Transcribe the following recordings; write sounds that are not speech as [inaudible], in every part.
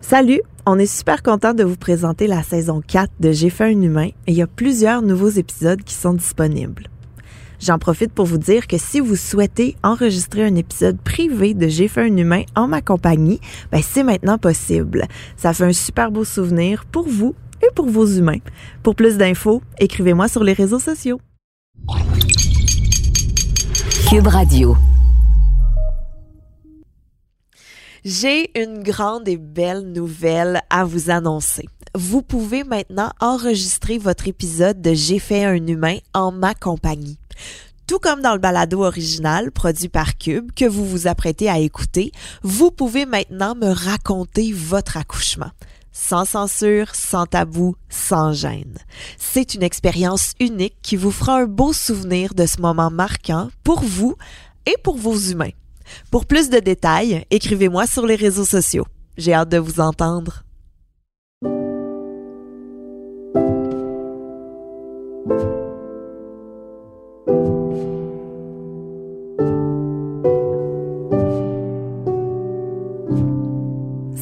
Salut, on est super content de vous présenter la saison 4 de J'ai fait un humain et il y a plusieurs nouveaux épisodes qui sont disponibles. J'en profite pour vous dire que si vous souhaitez enregistrer un épisode privé de J'ai fait un humain en ma compagnie, ben c'est maintenant possible. Ça fait un super beau souvenir pour vous et pour vos humains. Pour plus d'infos, écrivez-moi sur les réseaux sociaux. Cube Radio. J'ai une grande et belle nouvelle à vous annoncer. Vous pouvez maintenant enregistrer votre épisode de J'ai fait un humain en ma compagnie. Tout comme dans le balado original produit par Cube que vous vous apprêtez à écouter, vous pouvez maintenant me raconter votre accouchement. Sans censure, sans tabou, sans gêne. C'est une expérience unique qui vous fera un beau souvenir de ce moment marquant pour vous et pour vos humains. Pour plus de détails, écrivez-moi sur les réseaux sociaux. J'ai hâte de vous entendre.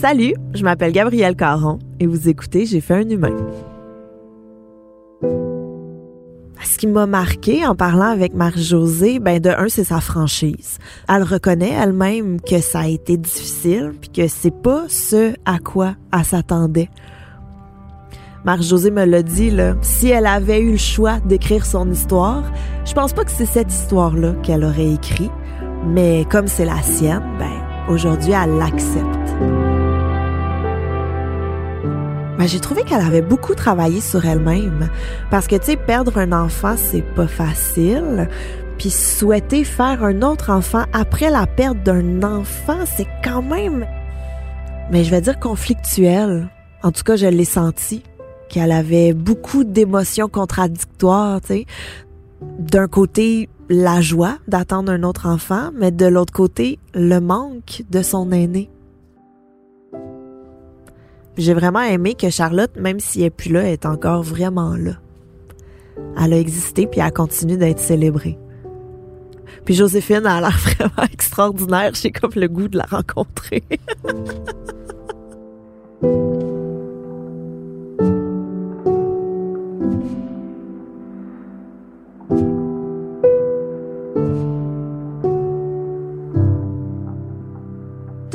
Salut, je m'appelle Gabrielle Caron et vous écoutez J'ai fait un humain. Qui m'a marqué en parlant avec Marie-Josée, ben de un, c'est sa franchise. Elle reconnaît elle-même que ça a été difficile puis que c'est pas ce à quoi elle s'attendait. Marie-Josée me l'a dit, là, si elle avait eu le choix d'écrire son histoire, je pense pas que c'est cette histoire-là qu'elle aurait écrit, mais comme c'est la sienne, ben, aujourd'hui, elle l'accepte. Ben, j'ai trouvé qu'elle avait beaucoup travaillé sur elle-même. Parce que, tu sais, perdre un enfant, c'est pas facile. Puis souhaiter faire un autre enfant après la perte d'un enfant, c'est quand même, mais je vais dire conflictuel. En tout cas, je l'ai senti qu'elle avait beaucoup d'émotions contradictoires, tu sais. D'un côté, la joie d'attendre un autre enfant, mais de l'autre côté, le manque de son aîné. J'ai vraiment aimé que Charlotte, même si elle n'est plus là, est encore vraiment là. Elle a existé puis elle continue d'être célébrée. Puis Joséphine a l'air [laughs] vraiment extraordinaire. J'ai comme le goût de la rencontrer. [laughs]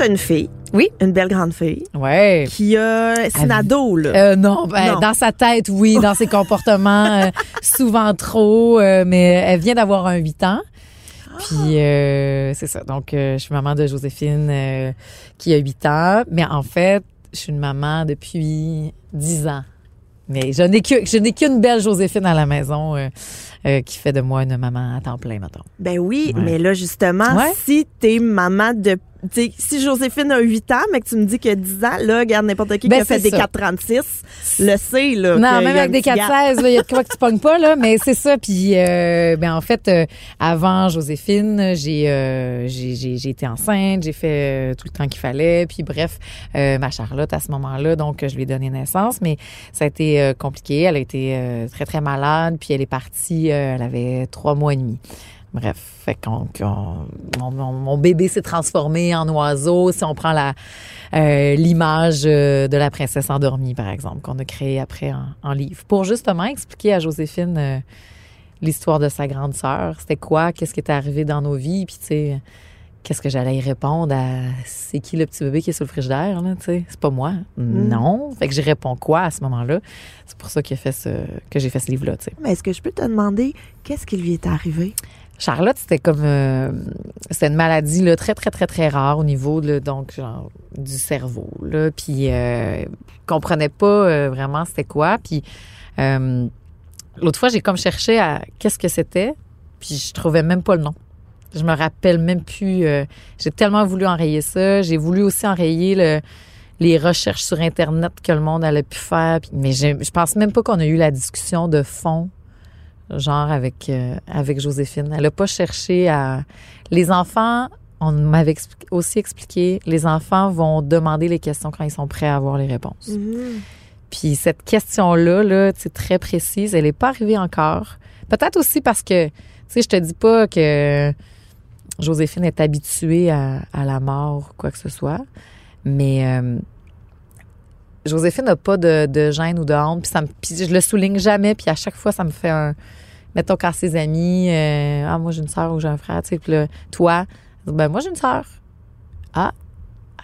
Une fille. Oui. Une belle grande fille. Ouais. Qui a. C'est une ado, là. Euh, non, ben, Non. dans sa tête, oui, [laughs] dans ses comportements, euh, souvent trop, euh, mais elle vient d'avoir un 8 ans. Puis euh, c'est ça. Donc euh, je suis maman de Joséphine euh, qui a 8 ans, mais en fait, je suis une maman depuis 10 ans. Mais je n'ai qu'une belle Joséphine à la maison euh, euh, qui fait de moi une maman à temps plein maintenant. Ben oui, Ouais. mais là, justement, Ouais. si t'es maman de. Si Joséphine a 8 ans, mais que tu me dis que 10 ans, là, regarde n'importe qui Ben, qui a fait c'est des ça. 436, le sait, là. Non, qu'il même a avec des petit gap. 4-16, là, il y a de quoi que tu pognes pas, là, mais c'est ça. Puis, euh, ben, en fait, euh, avant Joséphine, j'ai, euh, j'ai, j'ai, j'ai été enceinte, j'ai fait euh, tout le temps qu'il fallait. Puis, bref, euh, ma Charlotte, à ce moment-là, donc, je lui ai donné naissance, mais ça a été euh, compliqué. Elle a été euh, très, très malade, puis elle est partie, euh, elle avait trois mois et demi. Bref, fait qu'on, qu'on- mon, bébé s'est transformé en oiseau. Si on prend la euh, l'image euh, de la princesse endormie, par exemple, qu'on a créée après en, en livre, pour justement expliquer à Joséphine euh, l'histoire de sa grande sœur. C'était quoi, qu'est-ce qui était arrivé dans nos vies, puis tu sais, qu'est-ce que j'allais y répondre à c'est qui le petit bébé qui est sur le frigidaire, là, tu sais, c'est pas moi. Non. Fait que j'y réponds quoi à ce moment-là? C'est pour ça qu'il a fait ce, que j'ai fait ce livre-là, tu sais. Mais est-ce que je peux te demander qu'est-ce qui lui est arrivé? Charlotte, c'était comme euh, c'était une maladie là, très très très très rare au niveau là, donc genre du cerveau là, puis euh, comprenait pas euh, vraiment c'était quoi, puis euh, l'autre fois j'ai comme cherché à qu'est-ce que c'était, puis je trouvais même pas le nom. Je me rappelle même plus. euh, j'ai tellement voulu enrayer ça. J'ai voulu aussi enrayer le, les recherches sur internet que le monde allait pu faire. puis- mais je, je pense même pas qu'on a eu la discussion de fond genre avec euh, avec Joséphine. Elle a pas cherché à les enfants on m'avait aussi expliqué les enfants vont demander les questions quand ils sont prêts à avoir les réponses. Puis cette question là là, c'est très précise, elle est pas arrivée encore. Peut-être aussi parce que tu sais je te dis pas que Joséphine est habituée à, à la mort ou quoi que ce soit, mais euh, Joséphine n'a pas de, de gêne ou de honte, puis, ça me, puis je le souligne jamais, puis à chaque fois, ça me fait un... Mettons, quand ses amis, euh, ah, moi, j'ai une sœur ou j'ai un frère, tu sais, puis là, toi, ben, moi, j'ai une sœur. Ah,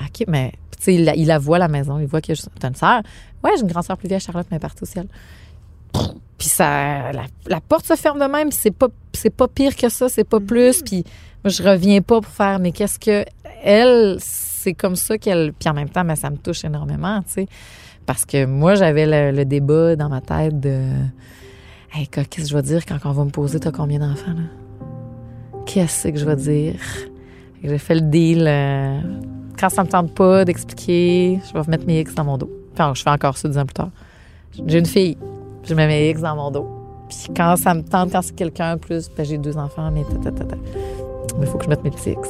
OK, mais, tu sais, il, la- il la voit à la maison, il voit que j'ai une sœur. Ouais, j'ai une grande sœur plus vieille, Charlotte, mais partie au ciel. Puis ça, la, la porte se ferme de même, c'est pas, c'est pas pire que ça, c'est pas plus, puis moi, je reviens pas pour faire, mais qu'est-ce que, elle, c'est comme ça qu'elle, puis en même temps, ben, ça me touche énormément, tu sais. Parce que moi, j'avais le, le débat dans ma tête de, hey, qu'est-ce que je vais dire quand on va me poser, t'as combien d'enfants, là? Qu'est-ce que je vais dire? J'ai fait le deal. euh, quand ça me tente pas d'expliquer, je vais mettre mes X dans mon dos. Enfin, je fais encore ça dix ans plus tard. J'ai une fille, je mets mes X dans mon dos. Puis quand ça me tente, quand c'est quelqu'un plus, ben, j'ai deux enfants, mais ta, ta. Mais faut que je mette mes petits X.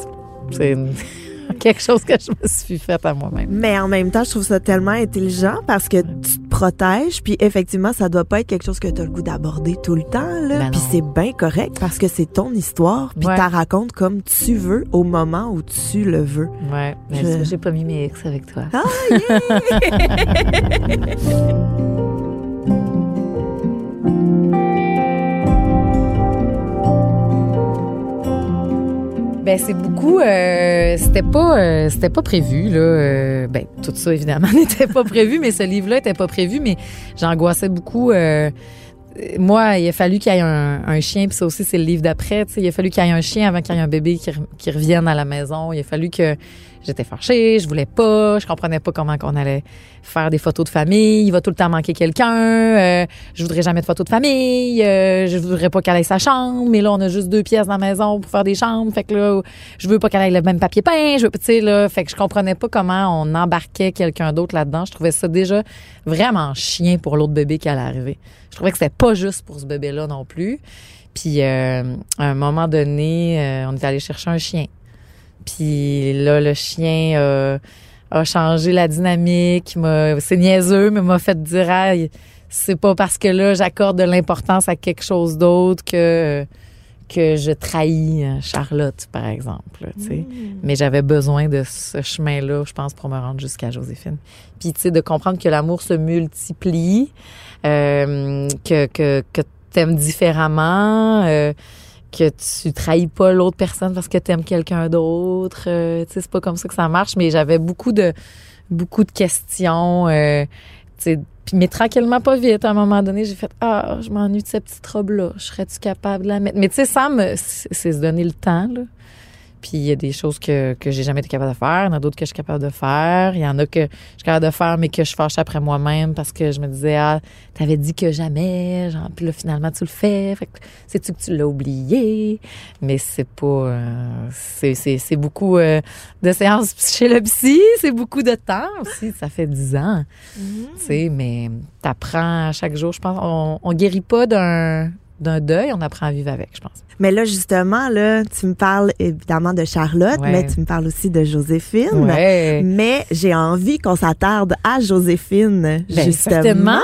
C'est [laughs] [laughs] quelque chose que je me suis fait à moi-même. Mais en même temps, je trouve ça tellement intelligent parce que tu te protèges, puis effectivement, ça doit pas être quelque chose que tu as le goût d'aborder tout le temps, là. Ben puis c'est bien correct parce que c'est ton histoire, puis Ouais. tu racontes comme tu veux au moment où tu le veux. Ouais, mais Je- j'ai pas mis mes X avec toi. Ah, [laughs] [laughs] Ben c'est beaucoup. euh, c'était pas, euh, c'était pas prévu là. euh, ben tout ça évidemment [laughs] n'était pas prévu, mais ce livre-là était pas prévu. Mais j'angoissais beaucoup. moi, il a fallu qu'il y ait un, chien, puis ça aussi c'est le livre d'après. Il a fallu qu'il y ait un chien avant qu'il y ait un bébé qui revienne à la maison. Il a fallu que j'étais fâchée, je voulais pas, je comprenais pas comment qu'on allait faire des photos de famille. Il va tout le temps manquer quelqu'un. euh, je voudrais jamais de photos de famille. euh, je voudrais pas qu'elle ait sa chambre. Mais là, on a juste deux pièces dans la maison pour faire des chambres. Fait que là, je veux pas qu'elle ait le même papier peint. Je veux, tu sais, là, fait que je comprenais pas comment on embarquait quelqu'un d'autre là-dedans. Je trouvais ça déjà vraiment chien pour l'autre bébé qui allait arriver. Je trouvais que c'était pas juste pour ce bébé-là non plus. Puis, euh, à un moment donné, euh, on est allé chercher un chien. Puis là, le chien euh, a changé la dynamique. m'a- C'est niaiseux, mais m'a fait dire, ah, c'est pas parce que là, j'accorde de l'importance à quelque chose d'autre que que je trahis euh, Charlotte, par exemple. là, sais. Mais j'avais besoin de ce chemin-là, je pense, pour me rendre jusqu'à Joséphine. Puis, tu sais, de comprendre que l'amour se multiplie, euh, que, que, que t'aimes différemment, euh, que tu trahis pas l'autre personne parce que t'aimes quelqu'un d'autre. euh, tu sais, c'est pas comme ça que ça marche, mais j'avais beaucoup de beaucoup de questions. euh, tu puis, mais tranquillement, pas vite. À un moment donné, j'ai fait Ah, je m'ennuie de cette petite robe-là. Je serais-tu capable de la mettre? Mais tu sais, ça me. C'est se donner le temps, là. Puis il y a des choses que, que j'ai jamais été capable de faire. Il y en a d'autres que je suis capable de faire. Il y en a que je suis capable de faire, mais que je fâche après moi-même parce que je me disais, ah, t'avais dit que jamais. Genre, puis là, finalement, tu le fais. Fait que sais-tu que tu l'as oublié? Mais c'est pas. euh, c'est, c'est, c'est beaucoup euh, de séances chez le psy. C'est beaucoup de temps aussi. Ça fait dix ans. Tu sais, mais t'apprends à chaque jour, je pense. On, on guérit pas d'un, d'un deuil, on apprend à vivre avec, je pense. Mais là, justement, là, tu me parles évidemment de Charlotte, Ouais. mais tu me parles aussi de Joséphine. Ouais. Mais j'ai envie qu'on s'attarde à Joséphine, Ben, justement. certainement.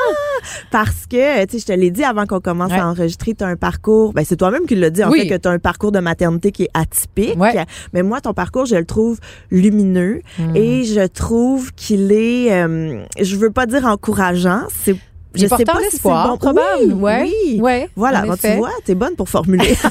Parce que, tu sais, je te l'ai dit avant qu'on commence Ouais. à enregistrer, tu as un parcours, ben c'est toi-même qui l'as dit, en Oui. fait, que tu as un parcours de maternité qui est atypique. Ouais. Mais moi, ton parcours, je le trouve lumineux Hmm. et je trouve qu'il est, euh, je veux pas dire encourageant, c'est, je sais porteur pas si c'est bon. probable. Oui, ouais. oui. Ouais. Voilà, en bon, tu vois, t'es bonne pour formuler. [laughs]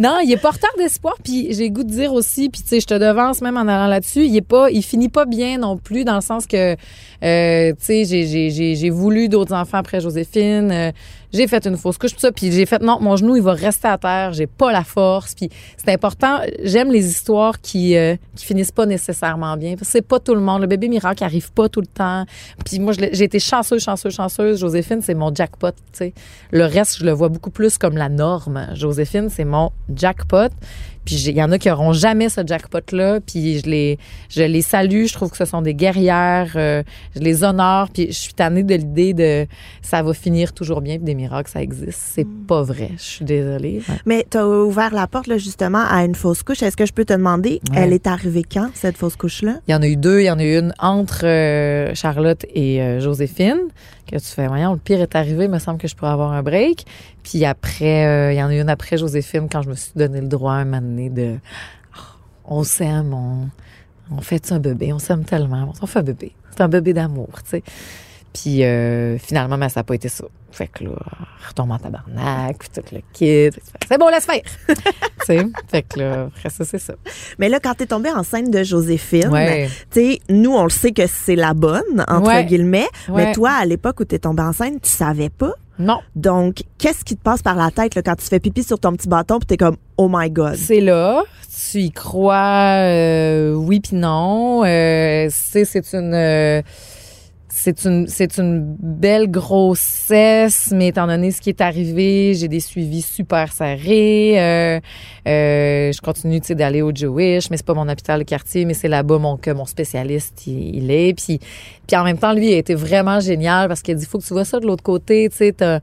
Non, il est porteur d'espoir. Puis j'ai goût de dire aussi, puis tu sais, je te devance même en allant là-dessus, il est pas, il finit pas bien non plus dans le sens que, euh, tu sais, j'ai, j'ai, j'ai, j'ai voulu d'autres enfants après Joséphine. euh, j'ai fait une fausse couche, tout ça, puis j'ai fait non, mon genou il va rester à terre, j'ai pas la force, puis c'est important. J'aime les histoires qui euh, qui finissent pas nécessairement bien. C'est pas tout le monde. Le bébé miracle arrive pas tout le temps. Puis moi, j'ai été chanceuse, chanceuse, chanceuse. Joséphine, c'est mon jackpot. Tu sais, le reste, je le vois beaucoup plus comme la norme. Joséphine, c'est mon jackpot. Puis il y en a qui auront jamais ce jackpot-là. Puis je les, je les salue. Je trouve que ce sont des guerrières. euh, je les honore. Puis je suis tannée de l'idée de ça va finir toujours bien. Puis des miracles, ça existe. C'est pas vrai. Je suis désolée. Ouais. Mais tu as ouvert la porte, là, justement, à une fausse couche. Est-ce que je peux te demander, Ouais. elle est arrivée quand, cette fausse couche-là? Il y en a eu deux. Il y en a eu une entre euh, Charlotte et euh, Joséphine. Que tu fais, voyons, le pire est arrivé. Il me semble que je pourrais avoir un break. Puis après, euh, il y en a eu une après Joséphine quand je me suis donné le droit un moment donné de. oh, on s'aime, on. On fait un bébé, on s'aime tellement, on fait un bébé. C'est un bébé d'amour, tu sais. Puis euh, finalement, mais ça n'a pas été ça. Fait que là, retombe en tabarnak, puis tout le kit. C'est bon, laisse faire. [laughs] tu sais, fait que là, après ça, c'est ça. Mais là, quand t'es tombée enceinte de Joséphine, Ouais. tu sais, nous, on le sait que c'est la bonne, entre Ouais. guillemets. Mais toi, à l'époque où t'es tombée enceinte, tu savais pas. Non, Donc, qu'est-ce qui te passe par la tête là, quand tu fais pipi sur ton petit bâton puis t'es comme oh my god? c'est là. Tu y crois, euh, oui puis non. Euh, c'est c'est une euh, c'est une c'est une belle grossesse, mais étant donné ce qui est arrivé, j'ai des suivis super serrés. Euh, euh, je continue d'aller au Jewish, mais c'est pas mon hôpital de quartier, mais c'est là-bas mon que mon spécialiste il, est. Puis puis en même temps lui il a été vraiment génial parce qu'il a dit faut que tu vois ça de l'autre côté, tu sais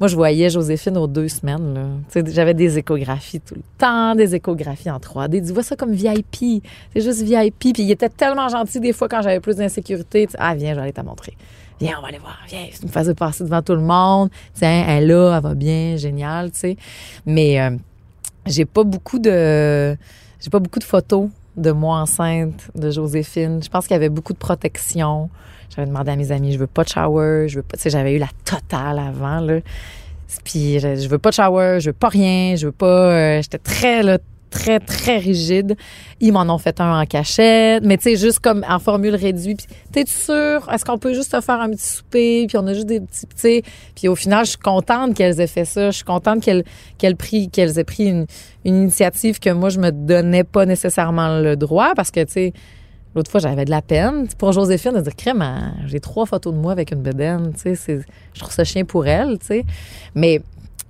moi, je voyais Joséphine aux deux semaines. J'avais des échographies tout le temps, des échographies en 3D. Tu vois ça comme VIP. C'est juste VIP. Puis il était tellement gentil des fois quand j'avais plus d'insécurité. Ah, viens, je vais aller te montrer. Viens, on va aller voir. Viens, tu me faisais passer devant tout le monde. Tiens, elle est là, elle va bien, génial, tu sais. Mais euh, j'ai pas beaucoup de j'ai pas beaucoup de photos de moi enceinte de Joséphine. Je pense qu'il y avait beaucoup de protection. J'avais demandé à mes amis, je veux pas de shower, je veux pas, tu sais, j'avais eu la totale avant là. Puis je, veux pas de shower, je veux pas rien, je veux pas euh, j'étais très là très très rigide. Ils m'en ont fait un en cachette, mais tu sais juste comme en formule réduite. Puis t'es sûr? Est-ce qu'on peut juste te faire un petit souper? Puis on a juste des petits, tu. Puis au final, je suis contente qu'elles aient fait ça. Je suis contente qu'elles qu'elles qu'elles aient pris une, une initiative que moi je me donnais pas nécessairement le droit parce que tu sais. L'autre fois, j'avais de la peine. Pour Joséphine, de dire, crème, j'ai trois photos de moi avec une bedaine. Tu sais, je trouve ça chien pour elle, tu sais. Mais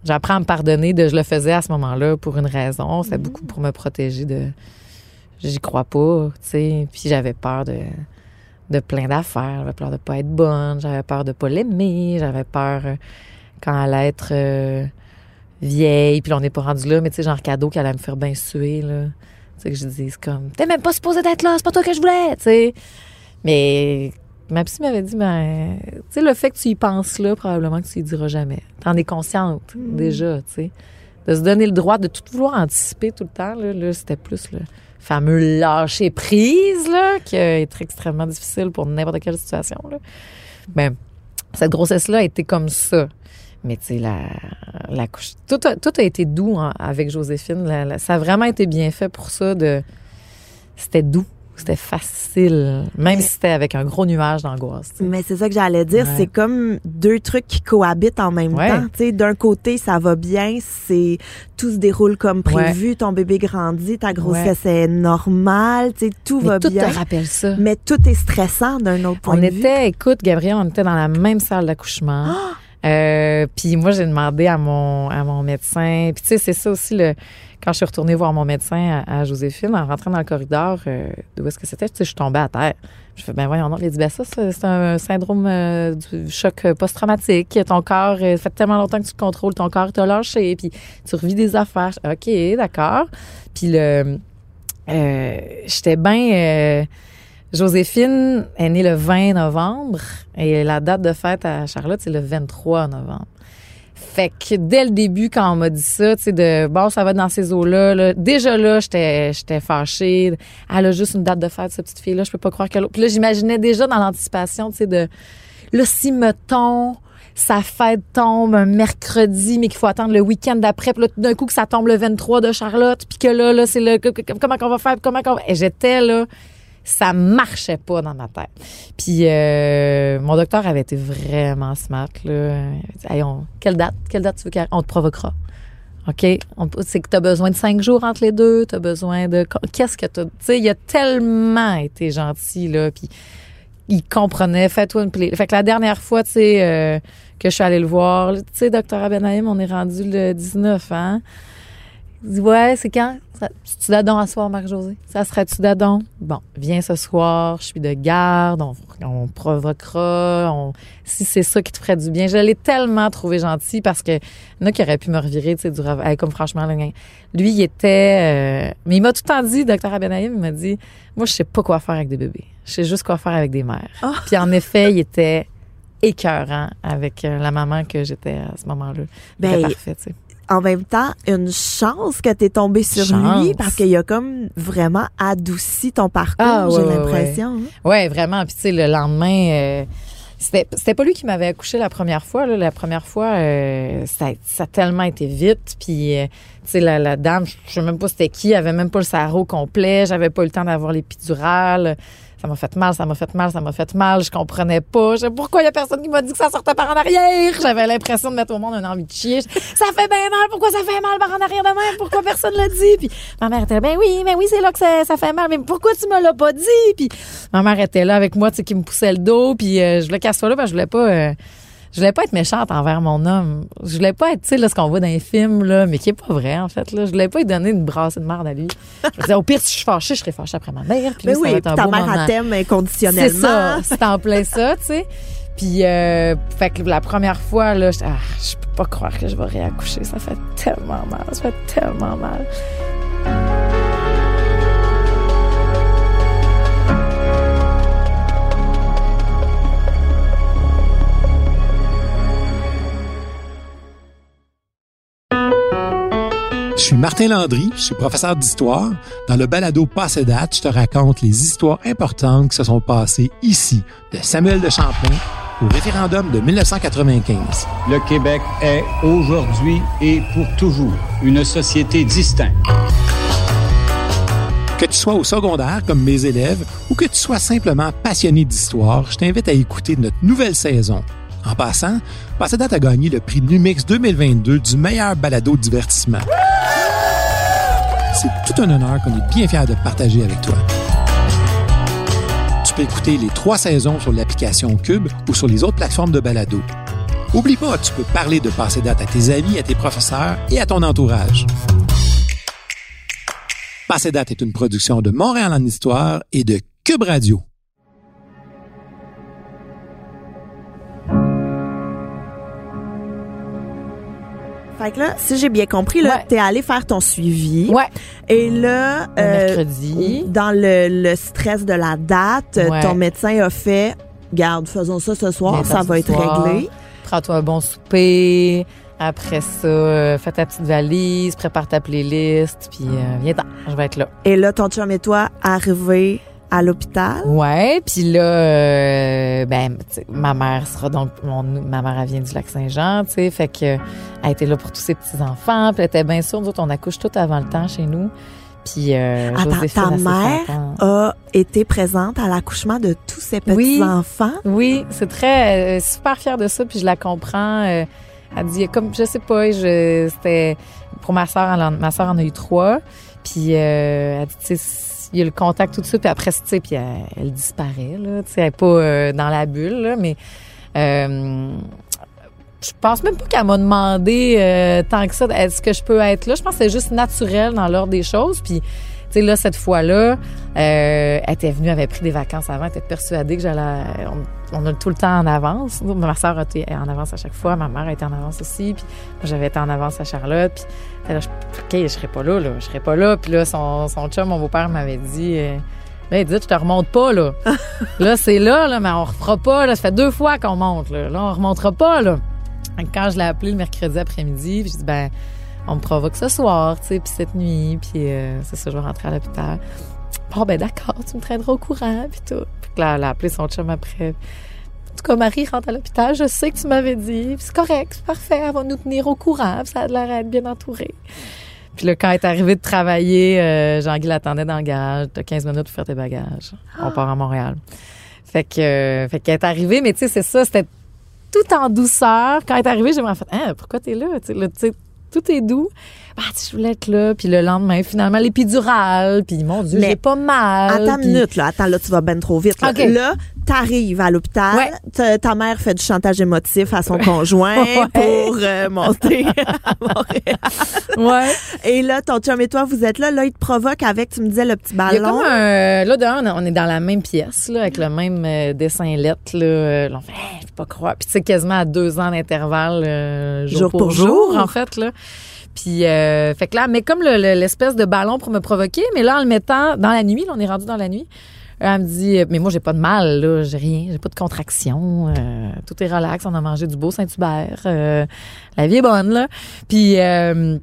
j'apprends à me pardonner de je le faisais à ce moment-là pour une raison. C'était beaucoup pour me protéger de j'y crois pas, tu sais. Puis j'avais peur de de plein d'affaires, j'avais peur de pas être bonne, j'avais peur de pas l'aimer, j'avais peur euh, quand elle allait être euh, vieille, puis là, on n'est pas rendu là, mais tu sais genre cadeau qu'elle allait me faire bien suer là. Tu sais que je dis c'est comme t'es même pas supposé d'être là, c'est pas toi que je voulais, tu sais. Mais ma psy m'avait dit ben tu sais le fait que tu y penses là, probablement que tu y diras jamais. T'en es consciente déjà, tu sais. De se donner le droit de tout vouloir anticiper tout le temps là, là c'était plus le fameux lâcher prise là qui été extrêmement difficile pour n'importe quelle situation là. Ben cette grossesse là a été comme ça. Mais tu sais, la, la couche. Tout a, tout a été doux hein, avec Joséphine. La- la- ça a vraiment été bien fait pour ça. De, c'était doux, c'était facile, même si c'était avec un gros nuage d'angoisse. Mais c'est ça que j'allais dire, Ouais. c'est comme deux trucs qui cohabitent en même Ouais. temps. Tu sais, d'un côté, ça va bien, c'est tout se déroule comme prévu, ton bébé grandit, ta grossesse est normale, tu sais, tout Mais va tout bien. te rappelle ça. Mais tout est stressant d'un autre point On de vue. était, écoute, Gabriel, on était dans la même salle d'accouchement. Ah! Euh, puis moi, j'ai demandé à mon, à mon médecin. Puis tu sais, c'est ça aussi, le, quand je suis retournée voir mon médecin à, Joséphine, en rentrant dans le corridor, euh, d'où est-ce que c'était, tu sais, je suis tombée à terre. Je fais, ben voyons, non. Il a dit, ben ça, c'est un syndrome euh, du choc post-traumatique. Ton corps, euh, ça fait tellement longtemps que tu le contrôles, ton corps t'a lâché, puis tu revis des affaires. OK, d'accord. Puis le, euh, j'étais bien... Joséphine est née le 20 novembre et la date de fête à Charlotte, c'est le 23 novembre. Fait que dès le début, quand on m'a dit ça, tu sais, de bon, ça va dans ces eaux-là, là, déjà là, j'étais, j'étais fâchée. Elle a juste une date de fête, cette petite fille-là, je peux pas croire qu'elle. Puis là, j'imaginais déjà dans l'anticipation, tu sais, de là, si mettons, sa fête tombe un mercredi, mais qu'il faut attendre le week-end d'après, puis là, tout d'un coup, que ça tombe le 23 de Charlotte, puis que là, là, c'est le. Comment qu'on va faire, comment qu'on va. Et j'étais là ça marchait pas dans ma tête. Puis euh, mon docteur avait été vraiment smart là. Quelle date? Quelle date tu veux qu'on te provoquera OK, c'est que tu as besoin de cinq jours entre les deux, tu as besoin de qu'est-ce que tu tu sais, il a tellement été gentil là puis il comprenait, fais-toi une plaie. Fait que la dernière fois, tu sais euh, que je suis allée le voir, tu sais docteur Abenaïm, on est rendu le 19 hein? Dit Ouais, c'est quand? Tu d'adon à soir, Marc-José? Ça serait-tu d'adon? Bon, viens ce soir, je suis de garde, on, on provoquera, on, si c'est ça qui te ferait du bien. Je l'ai tellement trouvé gentil parce que il y en a qui auraient pu me revirer, tu sais, du hey, comme franchement, lui, il était, euh, mais il m'a tout le temps dit, docteur Abenaïm, il m'a dit, moi, je sais pas quoi faire avec des bébés. Je sais juste quoi faire avec des mères. Ah. Puis en effet, il était écœurant avec euh, la maman que j'étais à ce moment-là. Ben, parfait, tu sais. En même temps une chance que t'es tombé sur Chance. lui parce qu'il a comme vraiment adouci ton parcours, Ah, j'ai ouais, ouais, l'impression. hein. Ouais, vraiment. Puis tu sais, le lendemain, euh, c'était c'était pas lui qui m'avait accouché la première fois. Là. La première fois, euh, ça, ça a tellement été vite. Puis euh, tu sais, la, la dame, je sais même pas c'était qui, elle avait même pas le sarreau complet. J'avais pas eu le temps d'avoir l'épidurale. Ça m'a fait mal, ça m'a fait mal, ça m'a fait mal. Je comprenais pas. Je pourquoi il y a personne qui m'a dit que ça sortait par en arrière. J'avais l'impression de mettre au monde un envie de chier. Ça fait bien mal. Pourquoi ça fait mal par en arrière de même? Pourquoi personne l'a dit? Puis ma mère était ben oui, mais oui, c'est là que ça, ça fait mal. Mais pourquoi tu me l'as pas dit? Puis ma mère était là avec moi, tu sais, qui me poussait le dos. Puis euh, je voulais qu'elle soit là parce que je voulais pas... euh, je voulais pas être méchante envers mon homme. Je voulais pas être, tu sais, là, ce qu'on voit dans les films, là, mais qui est pas vrai, en fait, là. Je voulais pas lui donner une brassée de merde à lui. Je disais, au pire, si je suis fâchée, je serais fâchée après ma mère. Puis Mais lui, ça oui, va puis être un ta beau mère moment. t'aime C'est inconditionnellement. ça, c'est en plein ça, tu sais. Puis, euh, fait que la première fois, là, j'étais, ah, je peux pas croire que je vais réaccoucher. Ça fait tellement mal, ça fait tellement mal. Suis Martin Landry, je suis professeur d'histoire. Dans le balado Passé date, je te raconte les histoires importantes qui se sont passées ici, de Samuel de Champlain au référendum de 1995. Le Québec est aujourd'hui et pour toujours une société distincte. Que tu sois au secondaire comme mes élèves ou que tu sois simplement passionné d'histoire, je t'invite à écouter notre nouvelle saison. En passant, Passé date a gagné le prix Numix 2022 du meilleur balado divertissement. C'est tout un honneur qu'on est bien fiers de partager avec toi. Tu peux écouter les trois saisons sur l'application Cube ou sur les autres plateformes de balado. Oublie pas, tu peux parler de Passé date à tes amis, à tes professeurs et à ton entourage. Passé date est une production de Montréal en Histoire et de Cube Radio. Fait que là, si j'ai bien compris, là, Ouais. t'es allé faire ton suivi. Ouais. Et là, Le euh, mercredi. dans le, le stress de la date, Ouais. ton médecin a fait, garde, faisons ça ce soir, ça va être soir. réglé. Prends-toi un bon souper. Après ça, euh, fais ta petite valise, prépare ta playlist, puis euh, viens-t'en, je vais être là. Et là, ton chum et toi, arrivés à l'hôpital. Ouais, puis là, euh, ben, ma mère sera donc, mon, ma mère, elle vient du lac Saint-Jean, tu sais, fait que elle était là pour tous ses petits-enfants, puis elle était bien sûre, nous autres, on accouche tout avant le temps chez nous. Puis, euh, Attends, ta mère a été présente à l'accouchement de tous ses Oui. petits-enfants? Oui, c'est très euh, super fière de ça, puis je la comprends. euh, elle dit comme je sais pas, je c'était pour ma sœur, ma sœur en a eu trois, puis euh, elle dit tu sais il y a le contact tout de suite, puis après tu sais puis elle, disparaît là, tu sais elle est pas euh, dans la bulle là, mais euh, je pense même pas qu'elle m'a demandé euh, tant que ça est-ce que je peux être là? Je pense que c'est juste naturel dans l'ordre des choses. Puis, tu sais, là, cette fois-là, euh, elle était venue, elle avait pris des vacances avant, elle était persuadée que j'allais. On, on a tout le temps en avance. Ma soeur était en avance à chaque fois, ma mère était en avance aussi. Puis, j'avais été en avance à Charlotte. Là, je- OK, je serais pas là, là. Je serais pas là. Puis là, son, son chum, mon beau-père, m'avait dit. euh, Là, il dit, je te remonte pas, là. [laughs] là, c'est là, là, mais on refera pas, là. Ça fait deux fois qu'on monte, là. Là, on remontera pas, là. Quand je l'ai appelé le mercredi après-midi, je dis ben on me provoque ce soir, tu sais, puis cette nuit, puis euh, c'est ça, je vais rentrer à l'hôpital. Bon ben d'accord, tu me traîneras au courant, puis tout. Puis là, elle a appelé son chum après. Tout cas, Marie rentre à l'hôpital, je sais que tu m'avais dit, c'est correct, c'est parfait, elle va nous tenir au courant, ça a l'air d'être bien entouré. Puis là, quand elle est arrivée de travailler, euh, Jean-Guy l'attendait dans le garage. T'as 15 minutes pour faire tes bagages. On part à Montréal. Fait que, euh, fait qu'elle est arrivée, mais tu sais, c'est ça, c'était tout en douceur. Quand elle est arrivée, j'ai vraiment fait, hein, pourquoi t'es là? Là, tout est doux. Bah, je voulais être là. Puis le lendemain, finalement, l'épidurale. Puis mon Dieu, j'ai pas mal. Attends une minute, là. Attends, là, tu vas ben trop vite. Là, OK. Là, t'arrives à l'hôpital. Ouais. Ta, ta mère fait du chantage émotif à son [laughs] conjoint Ouais. pour euh, monter à Montréal. Ouais. Et là, ton chum et toi, vous êtes là. Là, il te provoque avec, tu me disais, le petit Il y a ballon. comme un. Là, d'un, on est dans la même pièce, là, avec le même euh, dessin lettre, là. On fait, Hey, pas croire. Puis, tu sais, quasiment à deux ans d'intervalle, euh, jour, Jour pour, pour jour, jour. en fait, là. Puis, euh, fait que là, mais comme le- le- l'espèce de ballon pour me provoquer, mais là, en le mettant dans la nuit, là, on est rendu dans la nuit, Elle me dit, mais moi, j'ai pas de mal, là. J'ai rien. J'ai pas de contraction. euh, tout est relax. On a mangé du beau Saint-Hubert. euh, la vie est bonne, là. Puis, euh, euh,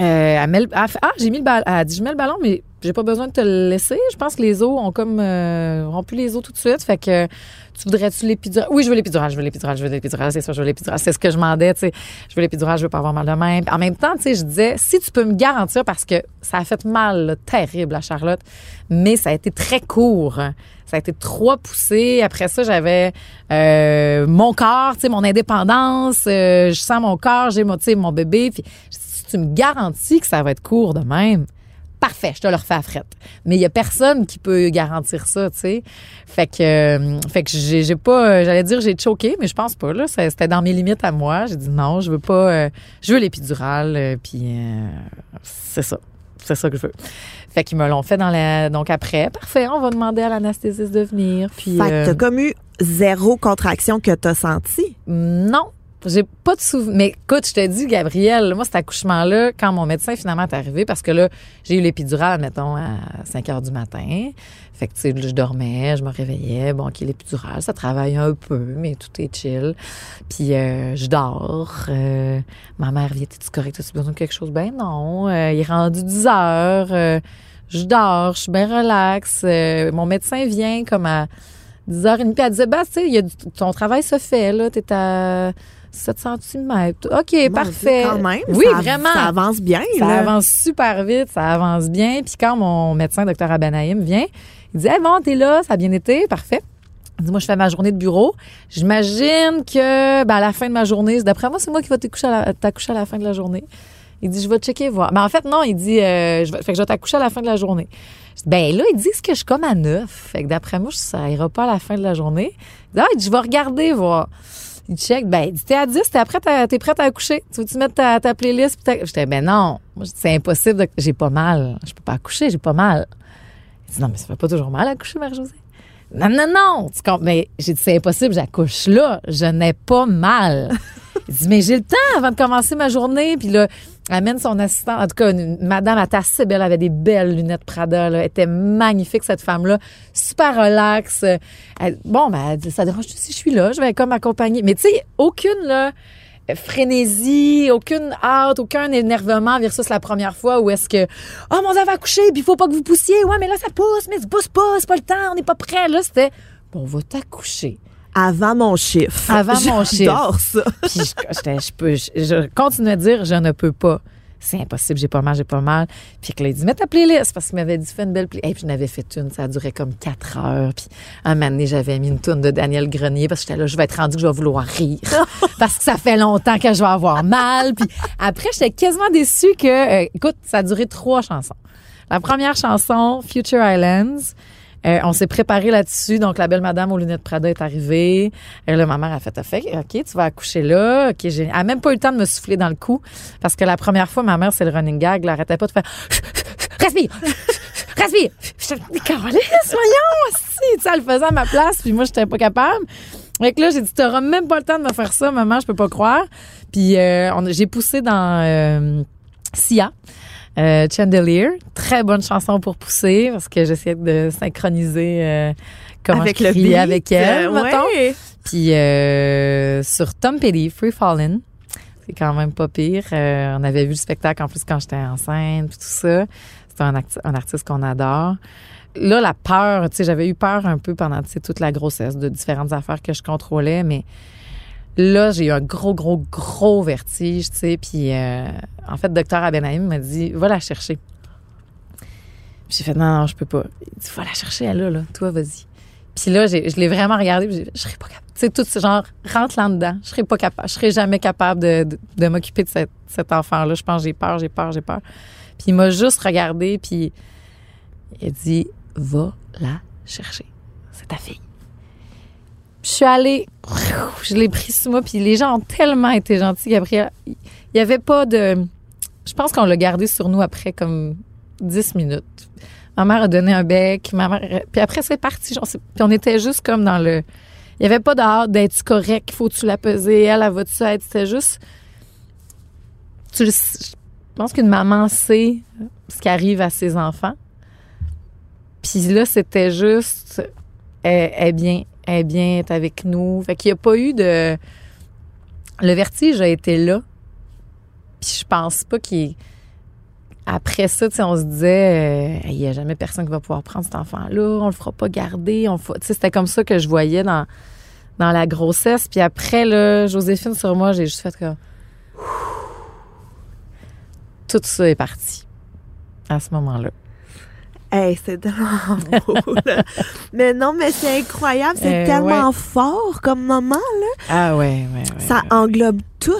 elle met le- elle fait, ah, j'ai mis le ballon. Elle a dit, je mets le ballon, mais j'ai pas besoin de te le laisser. Je pense que les os ont comme euh, rompu les os tout de suite. Fait que tu voudrais-tu l'épidural? Oui, je veux l'épidural, je veux l'épidural, je veux l'épidural, c'est ça, je veux l'épidural. C'est ce que je demandais, tu sais. Je veux l'épidural, je veux pas avoir mal de main. En même temps, tu sais, je disais, si tu peux me garantir, parce que ça a fait mal, là, terrible à Charlotte, mais ça a été très court. Ça a été trois poussées. Après ça, j'avais euh, mon corps, tu sais, mon indépendance. euh, je sens mon corps, j'ai mon, mon bébé. Puis si tu me garantis que ça va être court de même, parfait, je te le refais à frette. Mais il y a personne qui peut garantir ça, tu sais. Fait que, euh, fait que j'ai, j'ai pas, euh, j'allais dire j'ai choqué, mais je pense pas là. C'était dans mes limites à moi. J'ai dit non, je veux pas, euh, je veux l'épidurale. euh, puis c'est ça, c'est ça que je veux. Fait qu'ils me l'ont fait dans la, donc après, parfait, on va demander à l'anesthésiste de venir. Puis Fait que t'as comme eu zéro contraction que t'as senti? non. J'ai pas de souvenir. Mais écoute, je te dis, Gabriel, moi, cet accouchement-là, quand mon médecin finalement est arrivé, parce que là, j'ai eu l'épidurale, mettons, à 5 heures du matin. Fait que, tu sais, je dormais, je me réveillais. Bon, OK, l'épidurale, ça travaille un peu, mais tout est chill. Puis, euh, je dors. Euh, ma mère vient, t'es-tu correct? As-tu besoin de quelque chose? Ben non. Euh, il est rendu 10 heures. Euh, je dors, je suis bien relax. Euh, mon médecin vient comme à 10h30, puis elle disait, bah, tu sais, ton travail se fait, là, t'es à 7 cm. OK, Mon parfait. Dieu, Quand même. Oui, ça, vraiment. Ça avance bien. Ça là. avance super vite, ça avance bien. Puis quand mon médecin, docteur Abanaïm, vient, il dit, hey, bon, t'es là, ça a bien été, parfait. Il dit, moi, je fais ma journée de bureau. J'imagine que, ben, à la fin de ma journée, d'après moi, c'est moi qui vais t'accoucher à, la- t'accoucher à la fin de la journée. Il dit, je vais checker, voir. Ben, en fait, non, il dit, euh, je vais, fait que je vais t'accoucher à la fin de la journée. Ben, là, ils disent que je suis comme à neuf. Fait que d'après moi, ça ira pas à la fin de la journée. Il dit, ah, il dit, je vais regarder, voir. Il check, ben, dit, t'es à 10, t'es prête à, t'es prête à accoucher. Tu veux-tu mettre ta, ta playlist? J'étais, ben non. C'est impossible. de- J'ai pas mal. Je peux pas accoucher, j'ai pas mal. Il dit, non, mais ça fait pas toujours mal à accoucher, Marie-Josée. Non, non, non. Tu comprends? Mais j'ai dit, c'est impossible, j'accouche là. Je n'ai pas mal. Il dit, mais j'ai le temps avant de commencer ma journée. Puis là, amène son assistant. En tout cas, une madame, était assez belle, elle avait des belles lunettes Prada. Elle était magnifique, cette femme-là. Super relax. Elle- bon, ben, elle dit, ça dérange si je suis là, je vais comme accompagner. Mais tu sais, aucune, là, frénésie, aucune hâte, aucun énervement versus la première fois où est-ce que oh mon dieu va accoucher puis il faut pas que vous poussiez ouais mais là ça pousse mais ça pousse pas c'est pas le temps on n'est pas prêt là c'était bon on va t'accoucher Avant mon chiffre. Avant [laughs] mon chiffre. J'adore ça. puis je, je peux, je, je continue à dire, je ne peux pas. C'est impossible, j'ai pas mal, j'ai pas mal. Puis que là, il dit, mets ta playlist, parce qu'il m'avait dit, fais une belle playlist. Et puis, je n'avais fait une, ça a duré comme quatre heures. Puis, un moment donné, j'avais mis une tourne de Daniel Grenier, parce que j'étais là, je vais être rendu que je vais vouloir rire. [laughs] parce que ça fait longtemps que je vais avoir mal. Puis après, j'étais quasiment déçue que, euh, écoute, ça a duré trois chansons. La première chanson, Future Islands. Euh, on s'est préparé là-dessus. Donc, la belle madame aux lunettes Prada est arrivée. Et là, ma mère a fait, a fait, OK, tu vas accoucher là. OK, j'ai, elle a même pas eu le temps de me souffler dans le cou. Parce que la première fois, ma mère, c'est le running gag. Elle arrêtait pas de faire, respire, respire. J'étais, mais câlisse, voyons, si. Elle le faisait à ma place. Puis moi, j'étais pas capable. Fait que là, j'ai dit, t'auras même pas le temps de me faire ça, maman, je peux pas croire. Puis, euh, j'ai poussé dans, euh, Sia. Euh, Chandelier, très bonne chanson pour pousser parce que j'essayais de synchroniser euh, comment avec je le criais beat, avec elle, euh, ouais. Puis euh, sur Tom Petty, Free Fallin', c'est quand même pas pire. Euh, on avait vu le spectacle en plus quand j'étais enceinte, puis tout ça. C'est un, un artiste qu'on adore. Là, la peur, tu sais, j'avais eu peur un peu pendant toute la grossesse de différentes affaires que je contrôlais, mais là, j'ai eu un gros, gros, gros vertige, tu sais. Puis euh, en fait, docteur Abenaïm m'a dit, va la chercher. Puis J'ai fait, non, non, je peux pas. Il dit, va la chercher, elle là, là. Toi, vas-y. Puis là, je l'ai vraiment regardé. puis j'ai Je serais pas capable. Tu sais, tout ce genre, rentre là-dedans. Je serais pas capable. Je serais jamais capable de, de, m'occuper de cet, cet enfant-là. Je pense, j'ai peur, j'ai peur, j'ai peur. Puis il m'a juste regardé, puis il a dit, va la chercher. C'est ta fille. Je suis allée, je l'ai pris sous moi, puis les gens ont tellement été gentils, Gabriel. Il y avait pas de. Je pense qu'on l'a gardé sur nous après comme 10 minutes. Ma mère a donné un bec, ma mère. Puis après, c'est parti. Puis on était juste comme dans le. Il n'y avait pas hâte d'être correct, faut-tu la peser, elle, elle va-tu être. C'était juste. Tu le- Je pense qu'une maman sait ce qui arrive à ses enfants. Puis là, c'était juste, est bien, est bien, est avec nous. Fait qu'il n'y a pas eu de... Le vertige a été là. Puis je pense pas qu'il... Après ça, tu sais, on se disait, euh, il n'y a jamais personne qui va pouvoir prendre cet enfant-là, on le fera pas garder. On Tu sais, c'était comme ça que je voyais dans, dans la grossesse. Puis après, là, Joséphine sur moi, j'ai juste fait comme... Tout ça est parti à ce moment-là. Hey, c'est tellement [laughs] beau, là. Mais non, mais c'est incroyable. C'est Euh, tellement ouais. fort comme moment, là. Ah ouais, ouais, ouais. Ça englobe tout.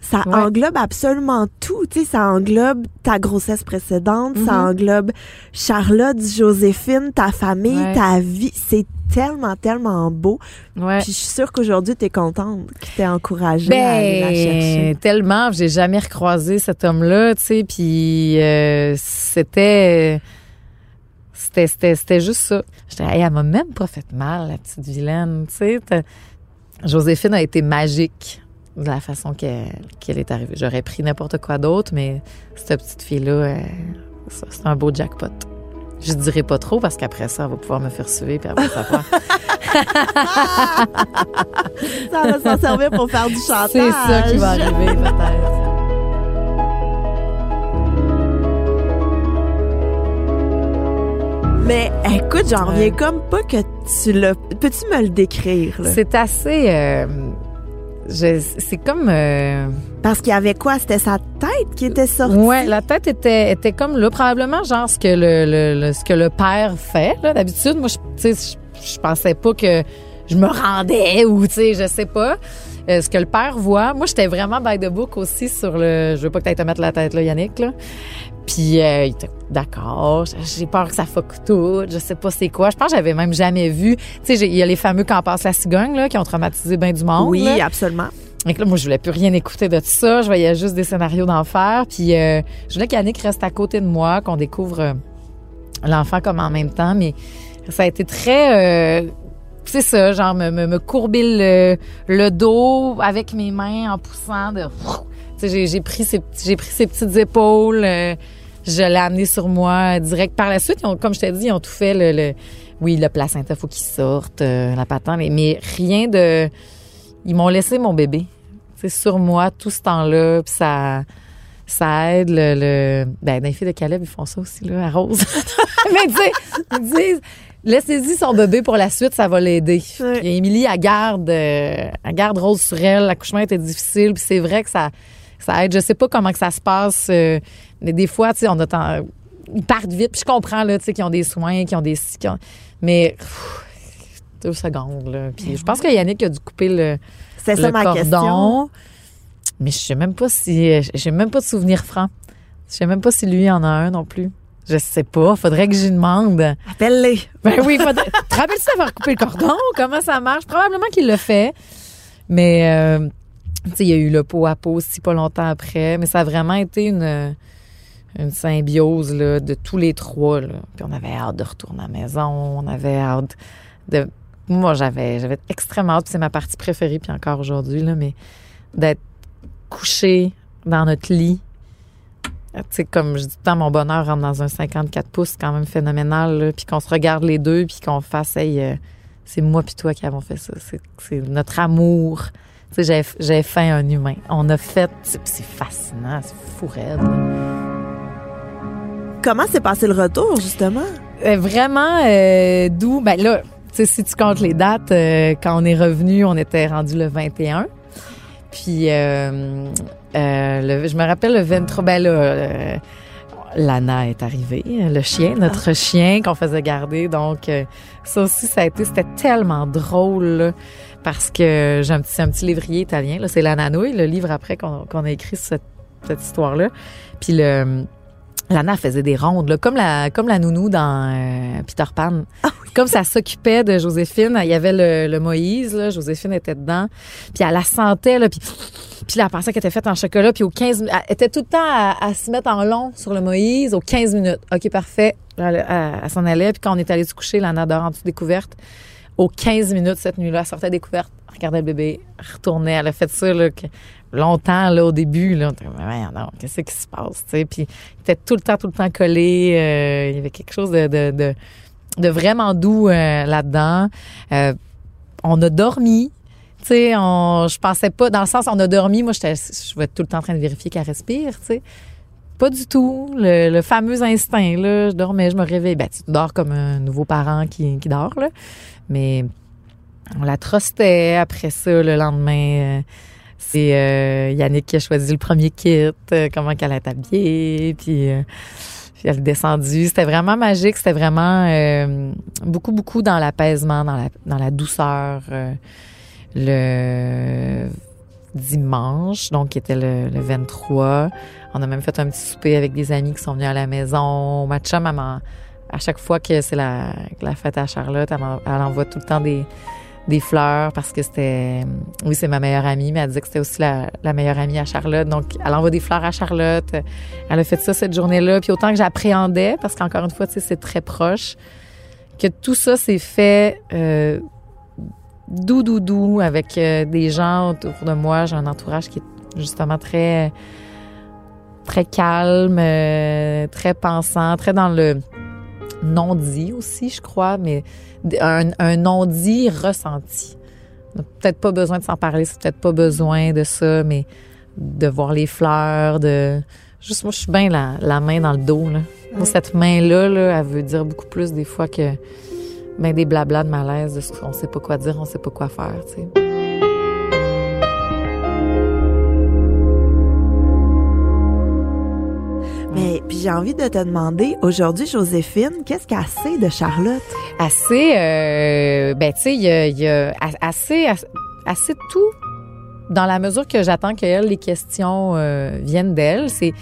Ça englobe absolument tout. Tu sais, ça englobe ta grossesse précédente, ça Mhm. englobe Charlotte, Joséphine, ta famille, ta vie. C'est tellement, tellement beau. Ouais. Puis je suis sûre qu'aujourd'hui, tu es contente qu'il t'ait encouragée à aller la chercher. Ben, tellement, j'ai jamais recroisé cet homme-là, tu sais, puis euh, c'était, c'était, c'était, c'était juste ça. J'étais, hey, elle m'a même pas fait mal, la petite vilaine, tu sais. Joséphine a été magique de la façon qu'elle, est arrivée. J'aurais pris n'importe quoi d'autre, mais cette petite fille-là, euh, c'est un beau jackpot. Je dirais pas trop parce qu'après ça, elle va pouvoir me faire suivre puis elle va savoir. [laughs] Ça va s'en servir pour faire du chantage. C'est ça qui va arriver peut-être. Mais écoute, j'en reviens comme pas que tu l'as. Peux-tu me le décrire? C'est assez. euh, c'est comme. euh, Parce qu'il y avait quoi? C'était sa tête qui était sortie? ouais, la tête était, était comme là, probablement genre ce que le, le- le- ce que le père fait là d'habitude. Moi, je, tu sais, je, je pensais pas que je me rendais ou tu sais, je sais pas. Euh, ce que le père voit. Moi, j'étais vraiment by the book aussi sur le. Je veux pas que tu te mettre la tête là, Yannick là. Puis euh, il était d'accord. J'ai peur que ça fuck tout. Je sais pas c'est quoi. Je pense que j'avais même jamais vu. Tu sais, il y a les fameux quand passe la cigogne là qui ont traumatisé bien du monde. Oui, là. absolument. Donc là, moi, je voulais plus rien écouter de tout ça. Je voyais juste des scénarios d'enfer. Puis euh, je voulais qu'Annick reste à côté de moi, qu'on découvre euh, l'enfant comme en même temps. Mais ça a été très... euh, c'est ça, genre me, me, me courber le, le dos avec mes mains en poussant de... Tu sais, j'ai, pris ses, pris ses petites épaules. Je l'ai amené sur moi direct par la suite. Ils ont, comme je t'ai dit, ils ont tout fait. Le, le- oui, le placenta, faut qu'il sorte, euh, la patente, mais, mais rien de... Ils m'ont laissé mon bébé. C'est sur moi tout ce temps-là, puis ça ça aide le, le ben dans les filles de Caleb ils font ça aussi là à Rose. [laughs] Mais tu sais, ils disent laissez-y son bébé pour la suite, ça va l'aider. Puis Émilie elle garde euh, elle garde Rose sur elle, l'accouchement était difficile, puis c'est vrai que ça ça aide. Je sais pas comment que ça se passe euh, mais des fois tu sais on a tant- ils partent vite, puis je comprends là tu sais qu'ils ont des soins, qu'ils ont des ont- mais pff, deux secondes là. Puis je pense que Yannick a dû couper le C'est ça le ma cordon. question. Mais je sais même pas si j'ai même pas de souvenir franc. Je sais même pas si lui en a un non plus. Je sais pas, faudrait que j'y demande. Appelle-les. Ben oui, faudrait. te rappelles-tu d'avoir coupé le cordon? Comment ça marche? Probablement qu'il le fait. Mais euh, il y a eu le pot à pot aussi pas longtemps après, mais ça a vraiment été une symbiose de tous les trois là. On avait hâte de retourner à la maison, on avait hâte de moi j'avais j'avais extrêmement hâte, c'est ma partie préférée puis encore aujourd'hui mais d'être couché dans notre lit. Comme je dis tout le temps, mon bonheur rentre dans un 54 pouces, quand même phénoménal. Puis qu'on se regarde les deux, puis qu'on fasse, hey, euh, c'est moi puis toi qui avons fait ça. C'est notre amour. Tu sais, j'ai, fait un humain. On a fait, c'est, fascinant, c'est fou raide. Comment s'est passé le retour, justement? Euh, vraiment euh, doux. Ben là, tu sais, si tu comptes les dates, euh, quand on est revenu, on était rendu le 21. Puis, euh, le- je me rappelle le 23, ben là, Lana est arrivée, le chien, notre chien qu'on faisait garder. Donc, ça aussi, ça a été, c'était tellement drôle, là, parce que j'ai un petit, un petit livrier italien, là, c'est La Nanouille, le livre après qu'on qu'on a écrit cette, cette histoire-là. Puis le, Lana faisait des rondes, là, comme la, comme la nounou dans euh, Peter Pan. [laughs] Comme ça s'occupait de Joséphine, il y avait le, le Moïse, là, Joséphine était dedans, puis elle la sentait, là, puis, puis là, elle pensait qu'elle était faite en chocolat, puis aux 15 minutes, elle était tout le temps à, à se mettre en long sur le Moïse, aux 15 minutes. OK, parfait. Elle, elle- elle s'en allait, puis quand on est allé se coucher, Lana dort en dessous découverte. Aux 15 minutes cette nuit-là, elle sortait découverte, regardait le bébé, retournait, elle a fait ça là, que- longtemps là, au début. Là, on qu'est-ce qui se passe? tu sais? Puis il était tout le temps, tout le temps collé. euh, il y avait quelque chose de, de, de, vraiment doux euh, là-dedans. Euh, on a dormi. On, je pensais pas, dans le sens, on a dormi. Moi, je vais tout le temps en train de vérifier qu'elle respire, tu sais. Pas du tout. Le, le fameux instinct, là. Je dormais, je me réveillais. Ben, tu dors comme un nouveau parent qui, qui dort, là. Mais on la trustait après ça, le lendemain. euh, c'est euh, Yannick qui a choisi le premier kit, euh, comment qu'elle est habillée, puis, elle est descendue. C'était vraiment magique, c'était vraiment beaucoup, beaucoup dans l'apaisement, dans la, douceur. le dimanche, donc qui était le, le 23, on a même fait un petit souper avec des amis qui sont venus à la maison. Ma chum, à chaque fois que c'est la, la fête à Charlotte, elle envoie tout le temps des, des fleurs parce que c'était oui c'est ma meilleure amie mais elle disait que c'était aussi la, la meilleure amie à Charlotte. Donc elle envoie des fleurs à Charlotte. Elle a fait ça cette journée-là. Puis autant que j'appréhendais parce qu'encore une fois tu sais c'est très proche que tout ça s'est fait euh, doux doux doux avec euh, des gens autour de moi. J'ai un entourage qui est justement très très calme euh, très pensant très dans le non-dit aussi je crois mais un, un non-dit ressenti. Peut-être pas besoin de s'en parler, c'est peut-être pas besoin de ça, mais de voir les fleurs, de... Juste, moi, je suis bien la, la main dans le dos, là. Moi, cette main-là, là, elle veut dire beaucoup plus des fois que ben, des blablas de malaise, de ce qu'on sait pas quoi dire, on sait pas quoi faire, tu sais. J'ai envie de te demander, aujourd'hui, Joséphine, qu'est-ce qu'elle sait de Charlotte? assez euh, ben tu sais il y a, assez assez, tout dans la mesure que j'attends qu'elle les questions euh, viennent d'elle c'est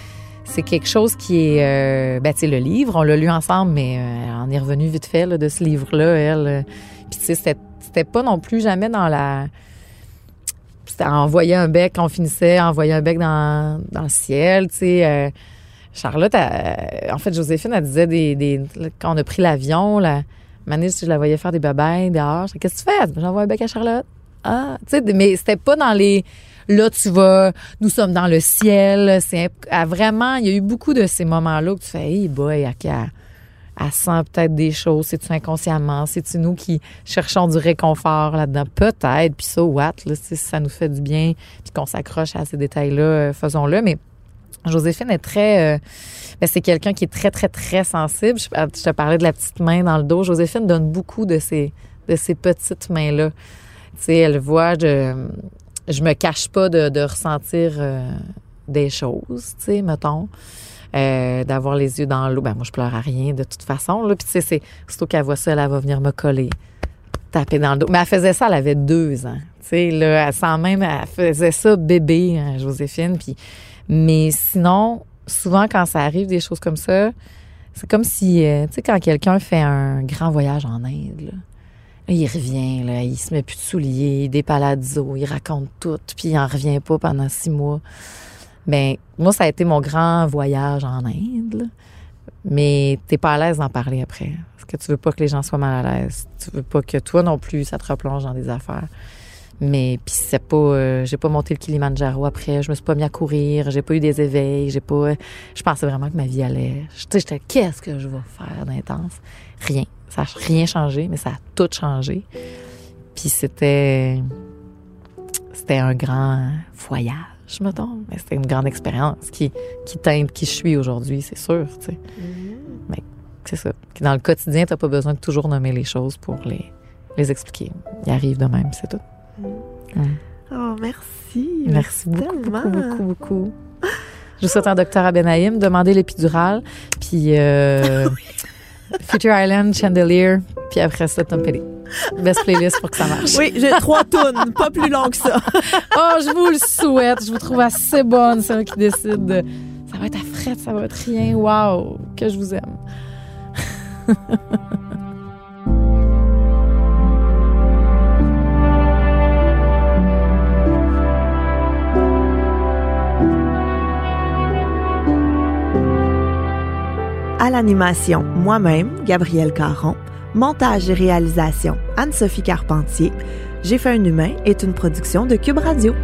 c'est quelque chose qui est euh, ben tu sais le livre on l'a lu ensemble mais euh, on est revenu vite fait là, de ce livre là elle euh, puis tu sais c'était pas non plus jamais dans la c'était envoyer un bec on finissait envoyer un bec dans dans le ciel tu sais euh, Charlotte, elle- en fait, Joséphine, elle disait des, quand on a pris l'avion, la Manis, je la voyais faire des babayes dehors. Qu'est-ce que tu fais? J'envoie un bec à Charlotte. Ah, tu sais, mais c'était pas dans les. Là, tu vas. Nous sommes dans le ciel. C'est vraiment. Il y a eu beaucoup de ces moments-là où tu fais, hey boy, elle, elle, sent peut-être des choses. C'est-tu inconsciemment? C'est-tu nous qui cherchons du réconfort là-dedans? Peut-être. Puis ça, what? Là, si ça nous fait du bien, puis qu'on s'accroche à ces détails-là, euh, faisons-le. Mais Joséphine est très. euh, ben, c'est quelqu'un qui est très, très, très sensible. Je, je te parlais de la petite main dans le dos. Joséphine donne beaucoup de ces, de ces petites mains-là. Tu sais, elle voit, je, je me cache pas de, ressentir euh, des choses, tu sais, mettons. Euh, d'avoir les yeux dans l'eau. Ben, moi, je pleure à rien de toute façon. Là. Puis, tu sais, c'est surtout qu'elle voit ça, elle, va venir me coller, taper dans le dos. Mais elle faisait ça, elle avait deux ans. Tu sais, là, elle sent même, elle faisait ça bébé, hein, Joséphine. Puis, mais sinon, souvent, quand ça arrive, des choses comme ça, c'est comme si, euh, tu sais, quand quelqu'un fait un grand voyage en Inde, là, il revient, là, il se met plus de souliers, des palazzo, il raconte tout, puis il en revient pas pendant six mois. Ben, moi, ça a été mon grand voyage en Inde, là. Mais t'es pas à l'aise d'en parler après. Parce que tu veux pas que les gens soient mal à l'aise. Tu veux pas que toi non plus, ça te replonge dans des affaires. Mais puis c'est pas, euh, j'ai pas monté le Kilimanjaro après, je me suis pas mis à courir, j'ai pas eu des éveils, j'ai pas, je pensais vraiment que ma vie allait, tu sais, j'étais, qu'est-ce que je vais faire d'intense? Rien, ça a rien changé, mais ça a tout changé. Puis c'était, c'était un grand voyage, mettons, mais c'était une grande expérience qui, qui teinte qui je suis aujourd'hui, c'est sûr, tu sais. Mais c'est ça. Dans le quotidien, t'as pas besoin de toujours nommer les choses pour les, les expliquer. Il arrive de même, c'est tout. Oh, merci. Merci beaucoup, beaucoup, beaucoup, beaucoup. Je vous souhaite un docteur à Benaïm, demandez l'épidurale, puis euh, [laughs] Future Island, Chandelier, puis après ça, Tom Petty. Best playlist pour que ça marche. Oui, j'ai trois tunes, pas plus long que ça. [laughs] Oh, je vous le souhaite. Je vous trouve assez bonne, celle qui décide de... Ça va être à frette, ça va être rien. Wow, que je vous aime. [laughs] À l'animation, moi-même, Gabrielle Caron. Montage et réalisation, Anne-Sophie Carpentier. J'ai fait un humain est une production de Cube Radio.